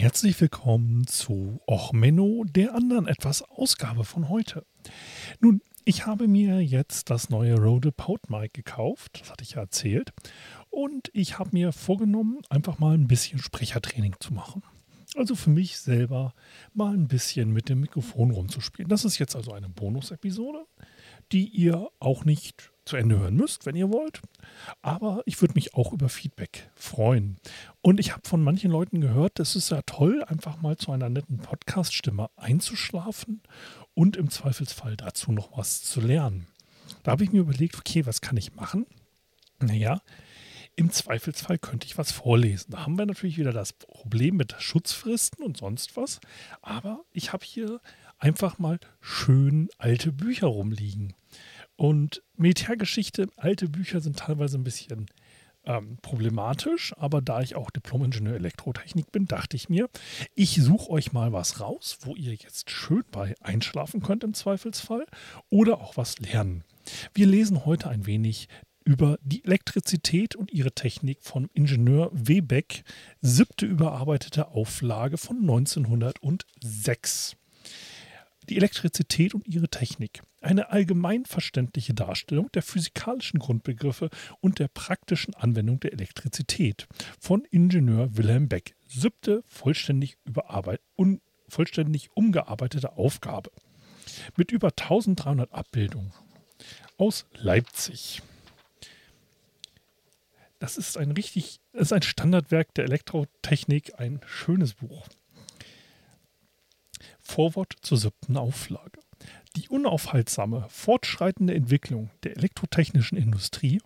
Herzlich willkommen zu Och Menno, der anderen etwas Ausgabe von heute. Nun, ich habe mir jetzt das neue Rode PodMic gekauft, das hatte ich ja erzählt, und ich habe mir vorgenommen, einfach mal ein bisschen Sprechertraining zu machen. Also für mich selber mal ein bisschen mit dem Mikrofon rumzuspielen. Das ist jetzt also eine Bonus-Episode, die ihr auch nicht zu Ende hören müsst, wenn ihr wollt. Aber ich würde mich auch über Feedback freuen. Und ich habe von manchen Leuten gehört, es ist ja toll, einfach mal zu einer netten Podcast-Stimme einzuschlafen und im Zweifelsfall dazu noch was zu lernen. Da habe ich mir überlegt, okay, was kann ich machen? Naja, im Zweifelsfall könnte ich was vorlesen. Da haben wir natürlich wieder das Problem mit Schutzfristen und sonst was. Aber ich habe hier einfach mal schön alte Bücher rumliegen. Und Militärgeschichte, alte Bücher sind teilweise ein bisschen ähm, problematisch, aber da ich auch Diplom-Ingenieur Elektrotechnik bin, dachte ich mir, ich suche euch mal was raus, wo ihr jetzt schön bei einschlafen könnt im Zweifelsfall oder auch was lernen. Wir lesen heute ein wenig über die Elektrizität und ihre Technik von Ingenieur Webeck, siebte überarbeitete Auflage von 1906. Die Elektrizität und ihre Technik. Eine allgemein verständliche Darstellung der physikalischen Grundbegriffe und der praktischen Anwendung der Elektrizität von Ingenieur Wilhelm Beck. Siebte vollständig, un vollständig umgearbeitete Aufgabe. Mit über 1300 Abbildungen. Aus Leipzig. Das ist ein richtig, ist ein Standardwerk der Elektrotechnik, ein schönes Buch. Vorwort zur siebten Auflage. Die unaufhaltsame, fortschreitende Entwicklung der elektrotechnischen Industrie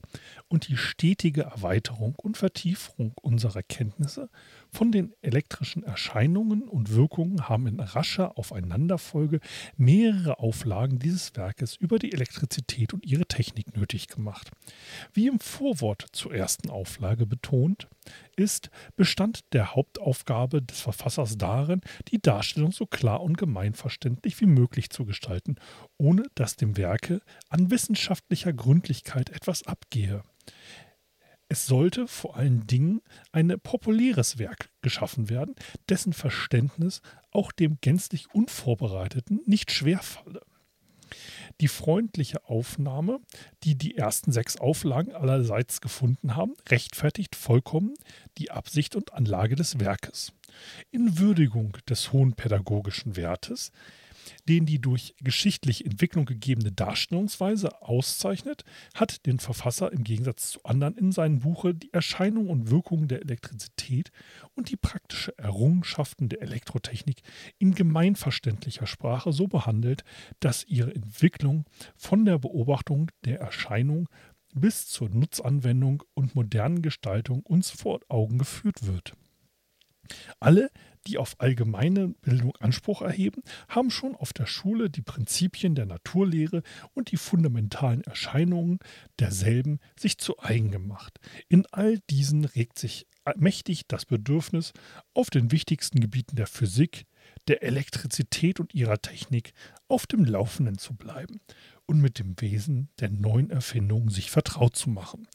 und die stetige Erweiterung und Vertiefung unserer Kenntnisse von den elektrischen Erscheinungen und Wirkungen haben in rascher Aufeinanderfolge mehrere Auflagen dieses Werkes über die Elektrizität und ihre Technik nötig gemacht. Wie im Vorwort zur ersten Auflage betont, ist, bestand der Hauptaufgabe des Verfassers darin, die Darstellung so klar und gemeinverständlich wie möglich zu gestalten, ohne dass dem Werke an wissenschaftlicher Gründlichkeit etwas abgehe. Es sollte vor allen Dingen ein populäres Werk geschaffen werden, dessen Verständnis auch dem gänzlich Unvorbereiteten nicht schwerfalle. Die freundliche Aufnahme, die die ersten sechs Auflagen allerseits gefunden haben, rechtfertigt vollkommen die Absicht und Anlage des Werkes. In Würdigung des hohen pädagogischen Wertes den die durch geschichtliche Entwicklung gegebene Darstellungsweise auszeichnet, hat den Verfasser im Gegensatz zu anderen in seinem Buche die Erscheinung und Wirkung der Elektrizität und die praktische Errungenschaften der Elektrotechnik in gemeinverständlicher Sprache so behandelt, dass ihre Entwicklung von der Beobachtung der Erscheinung bis zur Nutzanwendung und modernen Gestaltung uns vor Augen geführt wird. Alle, die auf allgemeine Bildung Anspruch erheben, haben schon auf der Schule die Prinzipien der Naturlehre und die fundamentalen Erscheinungen derselben sich zu eigen gemacht. In all diesen regt sich mächtig das Bedürfnis, auf den wichtigsten Gebieten der Physik, der Elektrizität und ihrer Technik auf dem Laufenden zu bleiben und mit dem Wesen der neuen Erfindungen sich vertraut zu machen.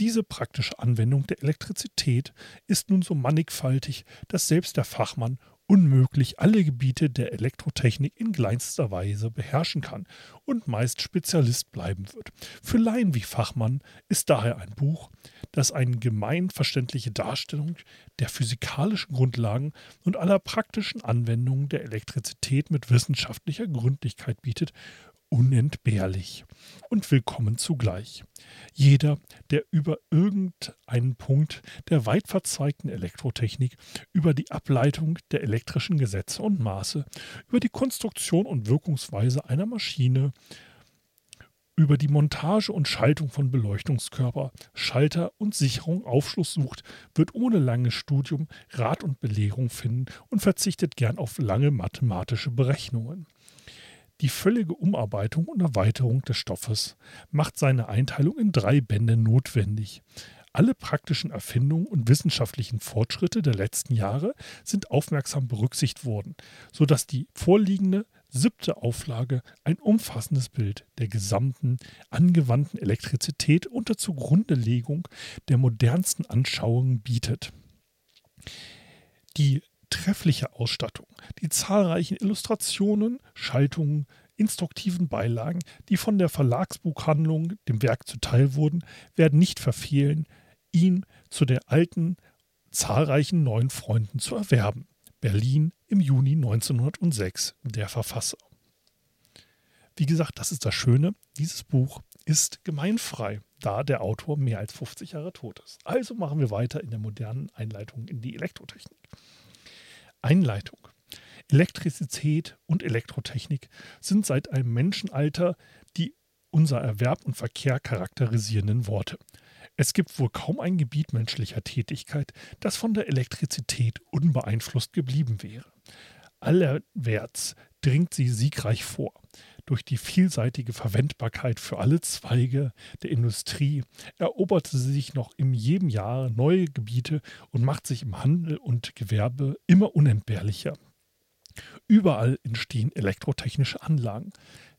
Diese praktische Anwendung der Elektrizität ist nun so mannigfaltig, dass selbst der Fachmann unmöglich alle Gebiete der Elektrotechnik in kleinster Weise beherrschen kann und meist Spezialist bleiben wird. Für Laien wie Fachmann ist daher ein Buch, das eine gemeinverständliche Darstellung der physikalischen Grundlagen und aller praktischen Anwendungen der Elektrizität mit wissenschaftlicher Gründlichkeit bietet, unentbehrlich und willkommen zugleich. Jeder, der über irgendeinen Punkt der weit verzeigten Elektrotechnik, über die Ableitung der elektrischen Gesetze und Maße, über die Konstruktion und Wirkungsweise einer Maschine, über die Montage und Schaltung von Beleuchtungskörper, Schalter und Sicherung Aufschluss sucht, wird ohne langes Studium Rat und Belehrung finden und verzichtet gern auf lange mathematische Berechnungen. Die völlige Umarbeitung und Erweiterung des Stoffes macht seine Einteilung in drei Bände notwendig. Alle praktischen Erfindungen und wissenschaftlichen Fortschritte der letzten Jahre sind aufmerksam berücksichtigt worden, sodass die vorliegende siebte Auflage ein umfassendes Bild der gesamten angewandten Elektrizität unter Zugrundelegung der modernsten Anschauungen bietet. Die treffliche Ausstattung, die zahlreichen Illustrationen, Schaltungen, instruktiven Beilagen, die von der Verlagsbuchhandlung dem Werk zuteil wurden, werden nicht verfehlen, ihn zu der alten zahlreichen neuen Freunden zu erwerben. Berlin im Juni 1906, der Verfasser. Wie gesagt, das ist das Schöne, dieses Buch ist gemeinfrei, da der Autor mehr als 50 Jahre tot ist. Also machen wir weiter in der modernen Einleitung in die Elektrotechnik. Einleitung. Elektrizität und Elektrotechnik sind seit einem Menschenalter die unser Erwerb und Verkehr charakterisierenden Worte. Es gibt wohl kaum ein Gebiet menschlicher Tätigkeit, das von der Elektrizität unbeeinflusst geblieben wäre. Allerwärts dringt sie siegreich vor. Durch die vielseitige Verwendbarkeit für alle Zweige der Industrie eroberte sie sich noch in jedem Jahr neue Gebiete und macht sich im Handel und Gewerbe immer unentbehrlicher. Überall entstehen elektrotechnische Anlagen.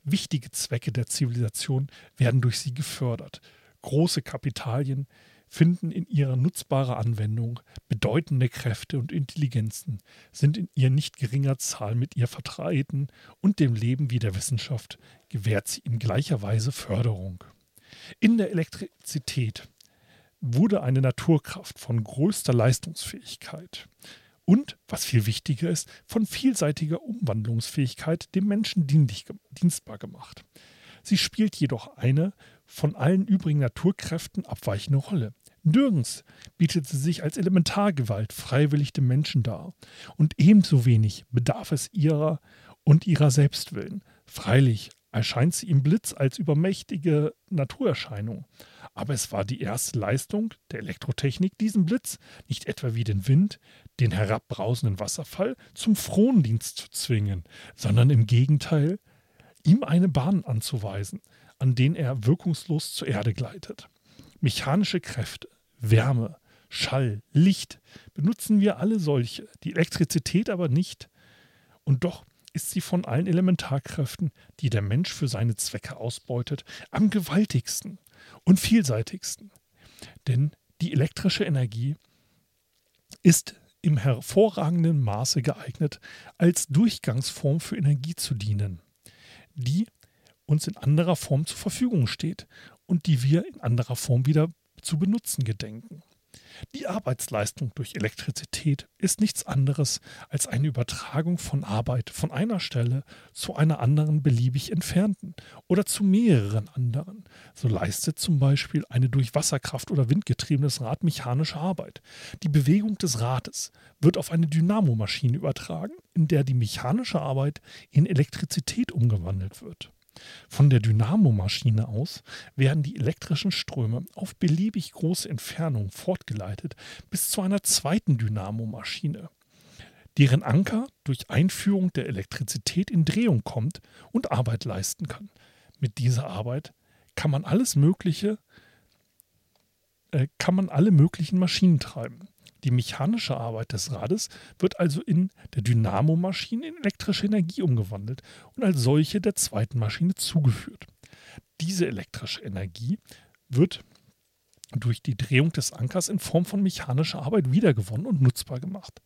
Wichtige Zwecke der Zivilisation werden durch sie gefördert. Große Kapitalien finden in ihrer nutzbare Anwendung. Bedeutende Kräfte und Intelligenzen sind in ihr nicht geringer Zahl mit ihr vertreten und dem Leben wie der Wissenschaft gewährt sie in gleicher Weise Förderung. In der Elektrizität wurde eine Naturkraft von größter Leistungsfähigkeit und, was viel wichtiger ist, von vielseitiger Umwandlungsfähigkeit dem Menschen dienstbar gemacht. Sie spielt jedoch eine von allen übrigen Naturkräften abweichende Rolle. Nirgends bietet sie sich als Elementargewalt freiwillig dem Menschen dar. Und ebenso wenig bedarf es ihrer und ihrer Selbstwillen. Freilich erscheint sie im Blitz als übermächtige Naturerscheinung. Aber es war die erste Leistung der Elektrotechnik, diesen Blitz, nicht etwa wie den Wind, den herabbrausenden Wasserfall, zum Frondienst zu zwingen, sondern im Gegenteil, ihm eine Bahn anzuweisen, an denen er wirkungslos zur Erde gleitet. Mechanische Kräfte, Wärme, Schall, Licht benutzen wir alle solche, die Elektrizität aber nicht. Und doch ist sie von allen Elementarkräften, die der Mensch für seine Zwecke ausbeutet, am gewaltigsten und vielseitigsten. Denn die elektrische Energie ist im hervorragenden Maße geeignet, als Durchgangsform für Energie zu dienen, die uns in anderer Form zur Verfügung steht und die wir in anderer Form wieder zu benutzen gedenken. Die Arbeitsleistung durch Elektrizität ist nichts anderes als eine Übertragung von Arbeit von einer Stelle zu einer anderen beliebig entfernten oder zu mehreren anderen. So leistet zum Beispiel eine durch Wasserkraft oder Wind getriebenes Rad mechanische Arbeit. Die Bewegung des Rades wird auf eine Dynamomaschine übertragen, in der die mechanische Arbeit in Elektrizität umgewandelt wird. Von der Dynamomaschine aus werden die elektrischen Ströme auf beliebig große Entfernung fortgeleitet bis zu einer zweiten Dynamomaschine, deren Anker durch Einführung der Elektrizität in Drehung kommt und Arbeit leisten kann. Mit dieser Arbeit kann man alles Mögliche, äh, kann man alle möglichen Maschinen treiben. Die mechanische Arbeit des Rades wird also in der Dynamomaschine in elektrische Energie umgewandelt und als solche der zweiten Maschine zugeführt. Diese elektrische Energie wird durch die Drehung des Ankers in Form von mechanischer Arbeit wiedergewonnen und nutzbar gemacht.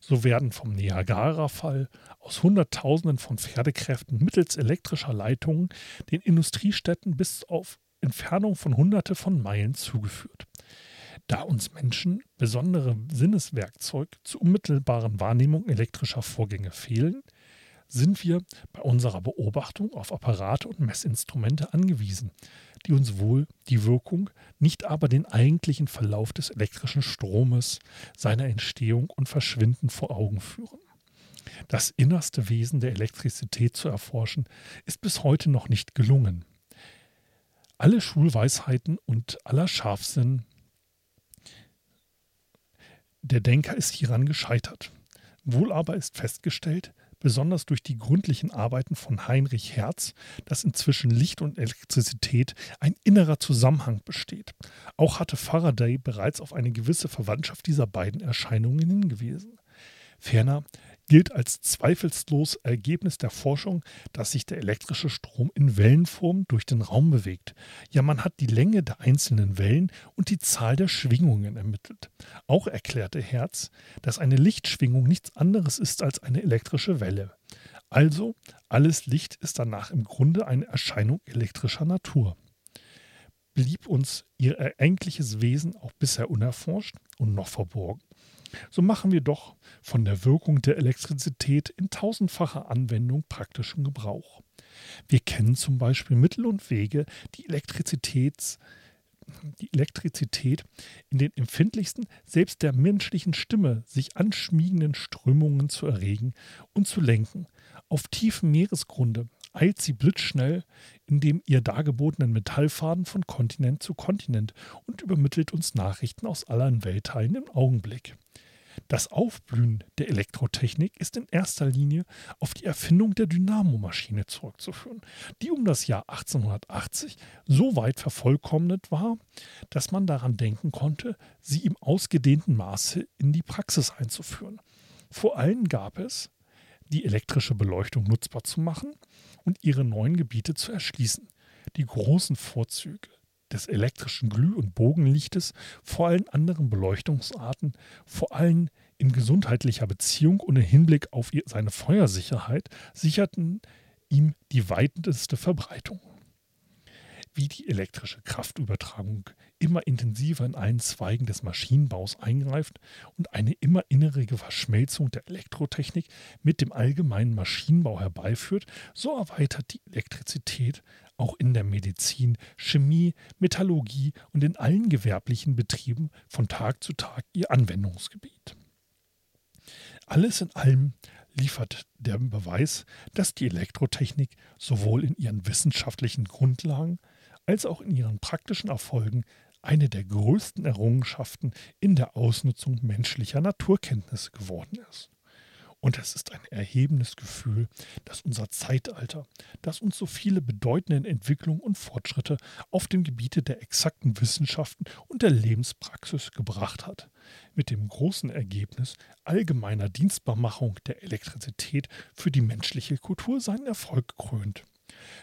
So werden vom Niagara-Fall aus Hunderttausenden von Pferdekräften mittels elektrischer Leitungen den Industriestädten bis auf Entfernung von Hunderte von Meilen zugeführt. Da uns Menschen besondere Sinneswerkzeug zur unmittelbaren Wahrnehmung elektrischer Vorgänge fehlen, sind wir bei unserer Beobachtung auf Apparate und Messinstrumente angewiesen, die uns wohl die Wirkung, nicht aber den eigentlichen Verlauf des elektrischen Stromes, seiner Entstehung und Verschwinden vor Augen führen. Das innerste Wesen der Elektrizität zu erforschen, ist bis heute noch nicht gelungen. Alle Schulweisheiten und aller Scharfsinn der Denker ist hieran gescheitert. Wohl aber ist festgestellt, besonders durch die gründlichen Arbeiten von Heinrich Hertz, dass inzwischen Licht und Elektrizität ein innerer Zusammenhang besteht. Auch hatte Faraday bereits auf eine gewisse Verwandtschaft dieser beiden Erscheinungen hingewiesen. Ferner gilt als zweifellos Ergebnis der Forschung, dass sich der elektrische Strom in Wellenform durch den Raum bewegt. Ja, man hat die Länge der einzelnen Wellen und die Zahl der Schwingungen ermittelt. Auch erklärte Hertz, dass eine Lichtschwingung nichts anderes ist als eine elektrische Welle. Also, alles Licht ist danach im Grunde eine Erscheinung elektrischer Natur. Blieb uns ihr eigentliches Wesen auch bisher unerforscht und noch verborgen, so machen wir doch von der Wirkung der Elektrizität in tausendfacher Anwendung praktischen Gebrauch. Wir kennen zum Beispiel Mittel und Wege, die, Elektrizitäts, die Elektrizität in den empfindlichsten, selbst der menschlichen Stimme sich anschmiegenden Strömungen zu erregen und zu lenken. Auf tiefem Meeresgrunde eilt sie blitzschnell in dem ihr dargebotenen Metallfaden von Kontinent zu Kontinent und übermittelt uns Nachrichten aus allen Weltteilen im Augenblick. Das Aufblühen der Elektrotechnik ist in erster Linie auf die Erfindung der Dynamomaschine zurückzuführen, die um das Jahr 1880 so weit vervollkommnet war, dass man daran denken konnte, sie im ausgedehnten Maße in die Praxis einzuführen. Vor allem gab es, die elektrische Beleuchtung nutzbar zu machen und ihre neuen Gebiete zu erschließen. Die großen Vorzüge des elektrischen Glüh- und Bogenlichtes vor allen anderen Beleuchtungsarten, vor allem in gesundheitlicher Beziehung und im Hinblick auf seine Feuersicherheit, sicherten ihm die weiteste Verbreitung wie die elektrische Kraftübertragung immer intensiver in allen Zweigen des Maschinenbaus eingreift und eine immer innerige Verschmelzung der Elektrotechnik mit dem allgemeinen Maschinenbau herbeiführt, so erweitert die Elektrizität auch in der Medizin, Chemie, Metallurgie und in allen gewerblichen Betrieben von Tag zu Tag ihr Anwendungsgebiet. Alles in allem liefert der Beweis, dass die Elektrotechnik sowohl in ihren wissenschaftlichen Grundlagen als auch in ihren praktischen Erfolgen eine der größten Errungenschaften in der Ausnutzung menschlicher Naturkenntnisse geworden ist. Und es ist ein erhebendes Gefühl, dass unser Zeitalter, das uns so viele bedeutende Entwicklungen und Fortschritte auf dem Gebiete der exakten Wissenschaften und der Lebenspraxis gebracht hat, mit dem großen Ergebnis allgemeiner Dienstbarmachung der Elektrizität für die menschliche Kultur seinen Erfolg krönt.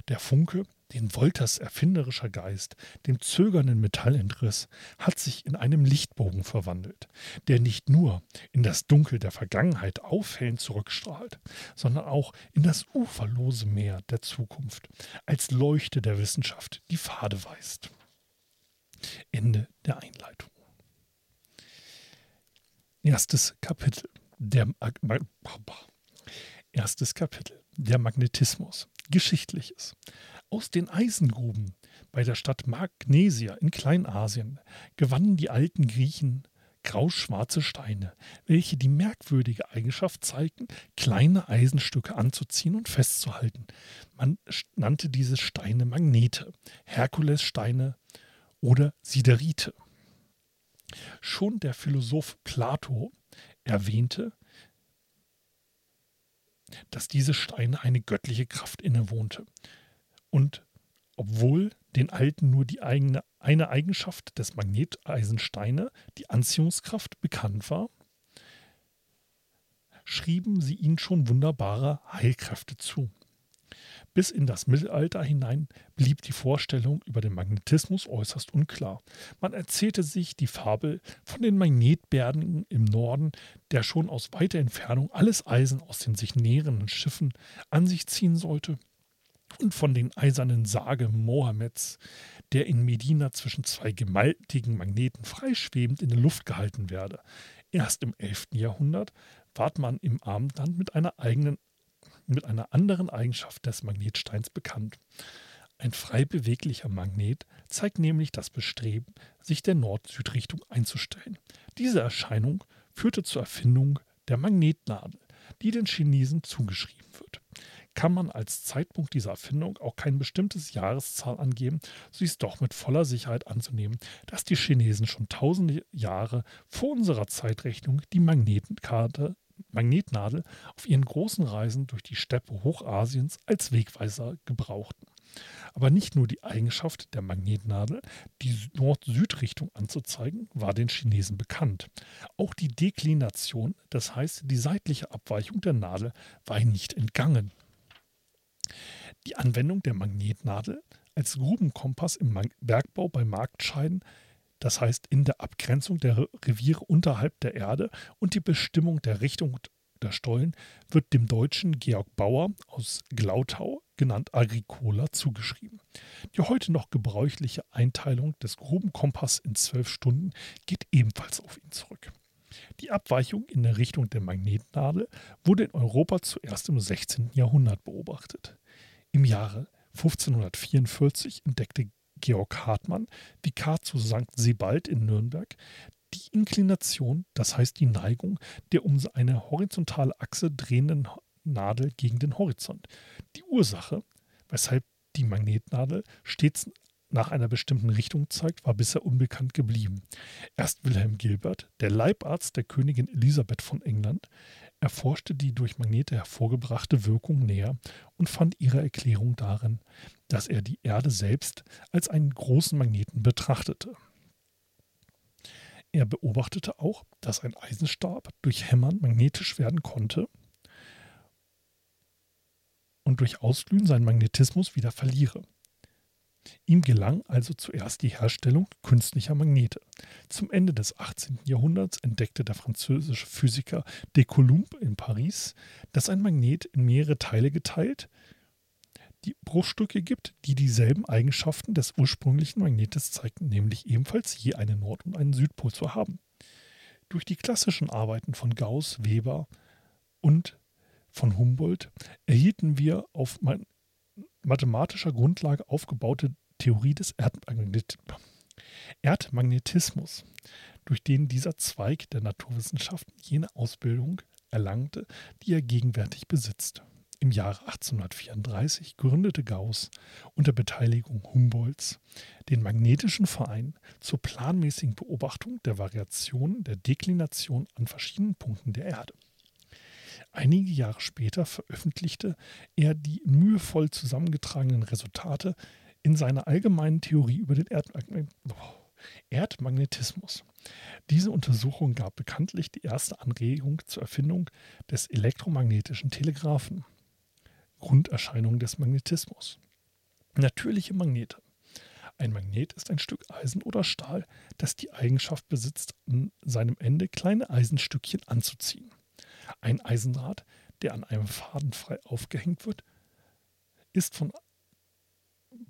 Der Funke, den Wolters erfinderischer Geist dem zögernden Metall entriss, hat sich in einem Lichtbogen verwandelt, der nicht nur in das Dunkel der Vergangenheit aufhellend zurückstrahlt, sondern auch in das uferlose Meer der Zukunft, als Leuchte der Wissenschaft die Pfade weist. Ende der Einleitung. Erstes Kapitel. Der Erstes Kapitel. Der Magnetismus. Geschichtliches. Aus den Eisengruben bei der Stadt Magnesia in Kleinasien gewannen die alten Griechen grauschwarze Steine, welche die merkwürdige Eigenschaft zeigten, kleine Eisenstücke anzuziehen und festzuhalten. Man nannte diese Steine Magnete, Herkulessteine oder Siderite. Schon der Philosoph Plato erwähnte, dass diese Steine eine göttliche Kraft innewohnte. Und obwohl den Alten nur die eigene, eine Eigenschaft des Magneteisensteine, die Anziehungskraft, bekannt war, schrieben sie ihnen schon wunderbare Heilkräfte zu. Bis in das Mittelalter hinein blieb die Vorstellung über den Magnetismus äußerst unklar. Man erzählte sich die Fabel von den Magnetbergen im Norden, der schon aus weiter Entfernung alles Eisen aus den sich nähernden Schiffen an sich ziehen sollte, und von den eisernen Sage Mohammeds, der in Medina zwischen zwei gewaltigen Magneten freischwebend in der Luft gehalten werde. Erst im 11. Jahrhundert ward man im Abendland mit einer eigenen mit einer anderen Eigenschaft des Magnetsteins bekannt. Ein frei beweglicher Magnet zeigt nämlich das Bestreben, sich der Nord-Süd-Richtung einzustellen. Diese Erscheinung führte zur Erfindung der Magnetnadel, die den Chinesen zugeschrieben wird. Kann man als Zeitpunkt dieser Erfindung auch kein bestimmtes Jahreszahl angeben, so ist doch mit voller Sicherheit anzunehmen, dass die Chinesen schon tausende Jahre vor unserer Zeitrechnung die Magnetenkarte Magnetnadel auf ihren großen Reisen durch die Steppe Hochasiens als Wegweiser gebrauchten. Aber nicht nur die Eigenschaft der Magnetnadel, die Nord-Süd-Richtung anzuzeigen, war den Chinesen bekannt. Auch die Deklination, das heißt die seitliche Abweichung der Nadel, war ihnen nicht entgangen. Die Anwendung der Magnetnadel als Grubenkompass im Bergbau bei Marktscheiden, das heißt in der Abgrenzung der Reviere unterhalb der Erde und die Bestimmung der Richtung der Stollen, wird dem Deutschen Georg Bauer aus Glautau, genannt Agricola, zugeschrieben. Die heute noch gebräuchliche Einteilung des Grubenkompass in zwölf Stunden geht ebenfalls auf ihn zurück. Die Abweichung in der Richtung der Magnetnadel wurde in Europa zuerst im 16. Jahrhundert beobachtet. Im Jahre 1544 entdeckte Georg Hartmann, Vikar zu St. Sebald in Nürnberg, die Inklination, das heißt die Neigung der um eine horizontale Achse drehenden Nadel gegen den Horizont. Die Ursache, weshalb die Magnetnadel stets nach einer bestimmten Richtung zeigt, war bisher unbekannt geblieben. Erst Wilhelm Gilbert, der Leibarzt der Königin Elisabeth von England, erforschte die durch Magnete hervorgebrachte Wirkung näher und fand ihre Erklärung darin, dass er die Erde selbst als einen großen Magneten betrachtete. Er beobachtete auch, dass ein Eisenstab durch Hämmern magnetisch werden konnte und durch Ausglühen seinen Magnetismus wieder verliere. Ihm gelang also zuerst die Herstellung künstlicher Magnete. Zum Ende des 18. Jahrhunderts entdeckte der französische Physiker de Coulomb in Paris, dass ein Magnet in mehrere Teile geteilt die Bruchstücke gibt, die dieselben Eigenschaften des ursprünglichen Magnetes zeigten, nämlich ebenfalls je einen Nord- und einen Südpol zu haben. Durch die klassischen Arbeiten von Gauss, Weber und von Humboldt erhielten wir auf mathematischer Grundlage aufgebaute Theorie des Erdmagnet Erdmagnetismus, durch den dieser Zweig der Naturwissenschaften jene Ausbildung erlangte, die er gegenwärtig besitzt. Im Jahre 1834 gründete Gauss unter Beteiligung Humboldts den Magnetischen Verein zur planmäßigen Beobachtung der Variationen der Deklination an verschiedenen Punkten der Erde. Einige Jahre später veröffentlichte er die mühevoll zusammengetragenen Resultate in seiner allgemeinen Theorie über den Erdmagnet Erdmagnetismus. Diese Untersuchung gab bekanntlich die erste Anregung zur Erfindung des elektromagnetischen Telegraphen. Grunderscheinung des Magnetismus. Natürliche Magnete. Ein Magnet ist ein Stück Eisen oder Stahl, das die Eigenschaft besitzt, an seinem Ende kleine Eisenstückchen anzuziehen. Ein Eisendraht, der an einem Faden frei aufgehängt wird, ist von,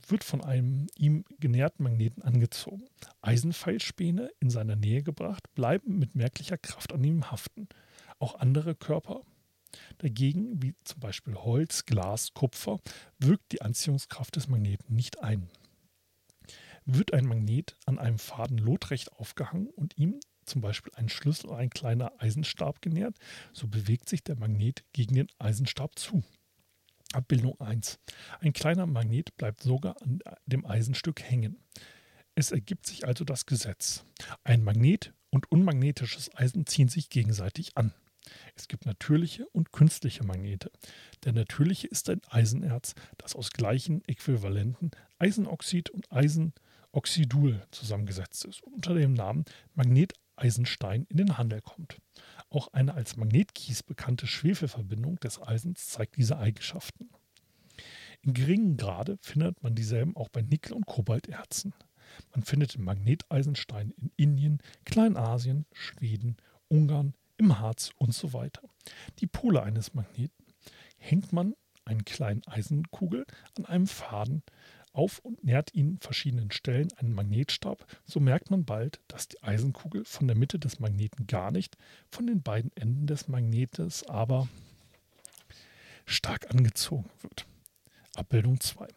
wird von einem ihm genäherten Magneten angezogen. Eisenpfeilspäne in seiner Nähe gebracht, bleiben mit merklicher Kraft an ihm haften. Auch andere Körper Dagegen, wie zum Beispiel Holz, Glas, Kupfer, wirkt die Anziehungskraft des Magneten nicht ein. Wird ein Magnet an einem Faden lotrecht aufgehangen und ihm zum Beispiel ein Schlüssel oder ein kleiner Eisenstab genährt, so bewegt sich der Magnet gegen den Eisenstab zu. Abbildung 1. Ein kleiner Magnet bleibt sogar an dem Eisenstück hängen. Es ergibt sich also das Gesetz. Ein Magnet und unmagnetisches Eisen ziehen sich gegenseitig an. Es gibt natürliche und künstliche Magnete. Der natürliche ist ein Eisenerz, das aus gleichen Äquivalenten Eisenoxid und Eisenoxidul zusammengesetzt ist und unter dem Namen Magneteisenstein in den Handel kommt. Auch eine als Magnetkies bekannte Schwefelverbindung des Eisens zeigt diese Eigenschaften. In geringem Grade findet man dieselben auch bei Nickel- und Kobalterzen. Man findet den Magneteisenstein in Indien, Kleinasien, Schweden, Ungarn, im Harz und so weiter. Die Pole eines Magneten hängt man einen kleinen Eisenkugel an einem Faden auf und nährt ihn verschiedenen Stellen einen Magnetstab, so merkt man bald, dass die Eisenkugel von der Mitte des Magneten gar nicht, von den beiden Enden des Magnetes aber stark angezogen wird. Abbildung 2.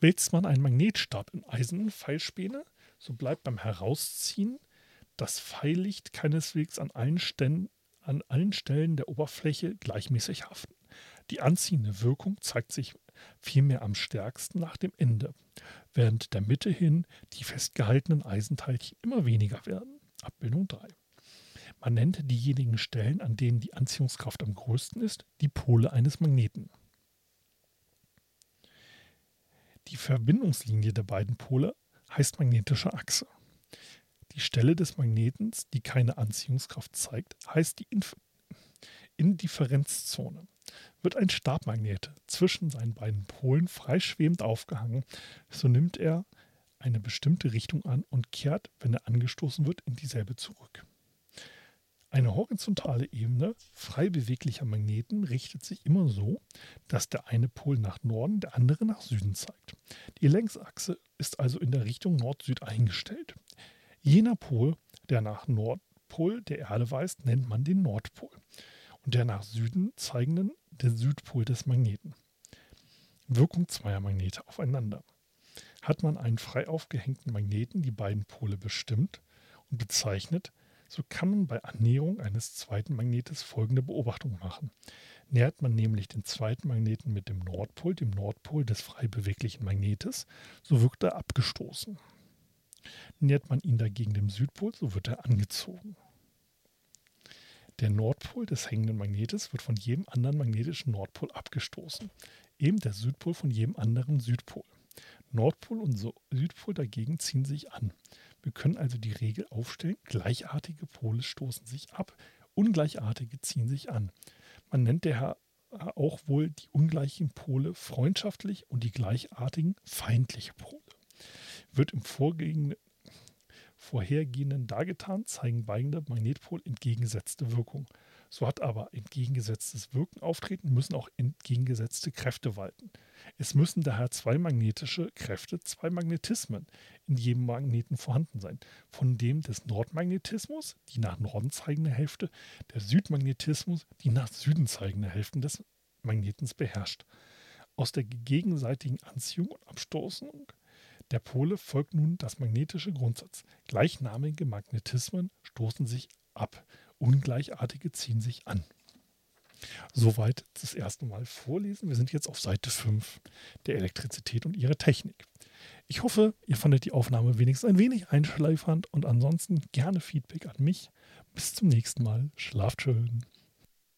Wälzt man einen Magnetstab in Eisenpfeilspäne, so bleibt beim Herausziehen das Pfeillicht keineswegs an allen Ständen an allen Stellen der Oberfläche gleichmäßig haften. Die anziehende Wirkung zeigt sich vielmehr am stärksten nach dem Ende, während der Mitte hin die festgehaltenen Eisenteilchen immer weniger werden. Abbildung 3. Man nennt diejenigen Stellen, an denen die Anziehungskraft am größten ist, die Pole eines Magneten. Die Verbindungslinie der beiden Pole heißt magnetische Achse. Die Stelle des Magnetens, die keine Anziehungskraft zeigt, heißt die Indifferenzzone. Wird ein Stabmagnet zwischen seinen beiden Polen freischwebend aufgehangen, so nimmt er eine bestimmte Richtung an und kehrt, wenn er angestoßen wird, in dieselbe zurück. Eine horizontale Ebene frei beweglicher Magneten richtet sich immer so, dass der eine Pol nach Norden, der andere nach Süden zeigt. Die Längsachse ist also in der Richtung Nord-Süd eingestellt. Jener Pol, der nach Nordpol der Erde weist, nennt man den Nordpol und der nach Süden zeigenden der Südpol des Magneten. Wirkung zweier Magnete aufeinander. Hat man einen frei aufgehängten Magneten die beiden Pole bestimmt und bezeichnet, so kann man bei Annäherung eines zweiten Magnetes folgende Beobachtung machen. Nähert man nämlich den zweiten Magneten mit dem Nordpol, dem Nordpol des frei beweglichen Magnetes, so wirkt er abgestoßen. Nähert man ihn dagegen dem Südpol, so wird er angezogen. Der Nordpol des hängenden Magnetes wird von jedem anderen magnetischen Nordpol abgestoßen, eben der Südpol von jedem anderen Südpol. Nordpol und Südpol dagegen ziehen sich an. Wir können also die Regel aufstellen, gleichartige Pole stoßen sich ab, ungleichartige ziehen sich an. Man nennt daher auch wohl die ungleichen Pole freundschaftlich und die gleichartigen feindliche Pole. Wird im vorhergehenden dargetan, zeigen beide Magnetpol entgegengesetzte Wirkung. So hat aber entgegengesetztes Wirken auftreten, müssen auch entgegengesetzte Kräfte walten. Es müssen daher zwei magnetische Kräfte, zwei Magnetismen in jedem Magneten vorhanden sein. Von dem des Nordmagnetismus, die nach Norden zeigende Hälfte, der Südmagnetismus, die nach Süden zeigende Hälfte des Magnetens beherrscht. Aus der gegenseitigen Anziehung und Abstoßung der Pole folgt nun das magnetische Grundsatz. Gleichnamige Magnetismen stoßen sich ab ungleichartige ziehen sich an. Soweit das erste Mal vorlesen. Wir sind jetzt auf Seite 5 der Elektrizität und ihre Technik. Ich hoffe, ihr fandet die Aufnahme wenigstens ein wenig einschleifernd und ansonsten gerne Feedback an mich. Bis zum nächsten Mal. Schlaft schön.